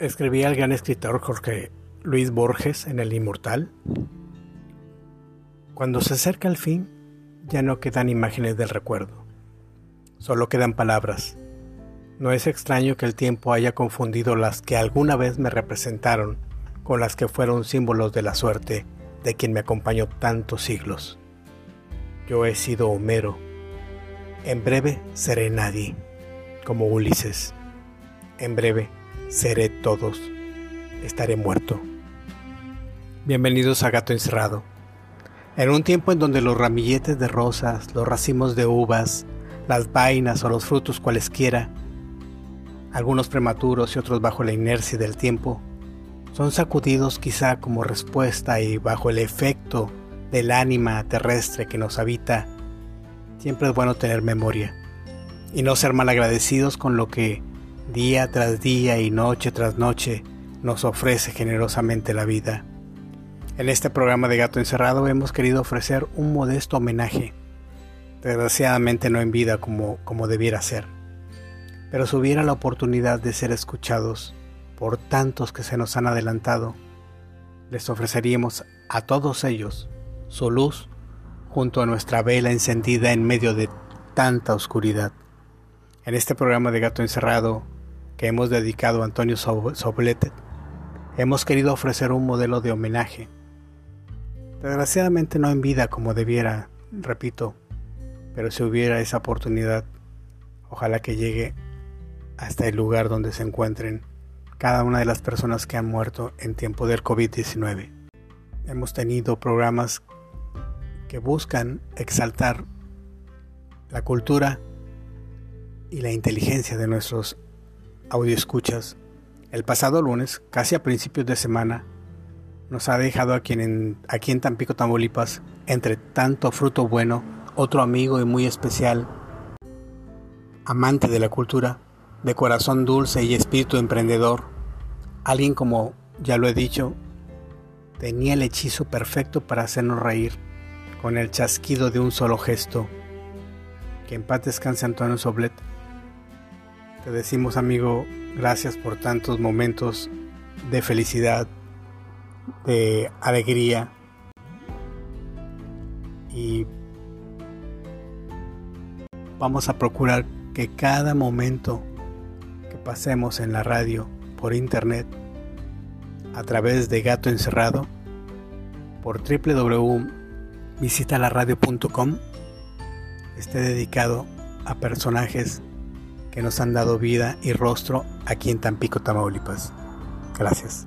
Escribía el gran escritor Jorge Luis Borges en El Inmortal. Cuando se acerca el fin, ya no quedan imágenes del recuerdo, solo quedan palabras. No es extraño que el tiempo haya confundido las que alguna vez me representaron con las que fueron símbolos de la suerte de quien me acompañó tantos siglos. Yo he sido Homero. En breve seré nadie, como Ulises. En breve seré todos, estaré muerto. Bienvenidos a Gato Encerrado. En un tiempo en donde los ramilletes de rosas, los racimos de uvas, las vainas o los frutos cualesquiera, algunos prematuros y otros bajo la inercia del tiempo, son sacudidos quizá como respuesta y bajo el efecto del ánima terrestre que nos habita, siempre es bueno tener memoria y no ser malagradecidos con lo que día tras día y noche tras noche nos ofrece generosamente la vida. En este programa de Gato Encerrado hemos querido ofrecer un modesto homenaje, desgraciadamente no en vida como, como debiera ser, pero si hubiera la oportunidad de ser escuchados por tantos que se nos han adelantado, les ofreceríamos a todos ellos su luz junto a nuestra vela encendida en medio de tanta oscuridad. En este programa de Gato Encerrado que hemos dedicado a Antonio Soblete, hemos querido ofrecer un modelo de homenaje. Desgraciadamente no en vida como debiera, repito, pero si hubiera esa oportunidad, ojalá que llegue hasta el lugar donde se encuentren cada una de las personas que han muerto en tiempo del COVID-19. Hemos tenido programas que buscan exaltar la cultura y la inteligencia de nuestros audio escuchas, el pasado lunes, casi a principios de semana, nos ha dejado aquí en, aquí en Tampico, Tamaulipas, entre tanto fruto bueno, otro amigo y muy especial, amante de la cultura, de corazón dulce y espíritu emprendedor, alguien como ya lo he dicho, tenía el hechizo perfecto para hacernos reír, con el chasquido de un solo gesto. Que en paz descanse Antonio Soblet te decimos amigo, gracias por tantos momentos de felicidad, de alegría. Y vamos a procurar que cada momento que pasemos en la radio, por internet, a través de Gato Encerrado, por www.visitalaradio.com, esté dedicado a personajes que nos han dado vida y rostro aquí en Tampico, Tamaulipas. Gracias.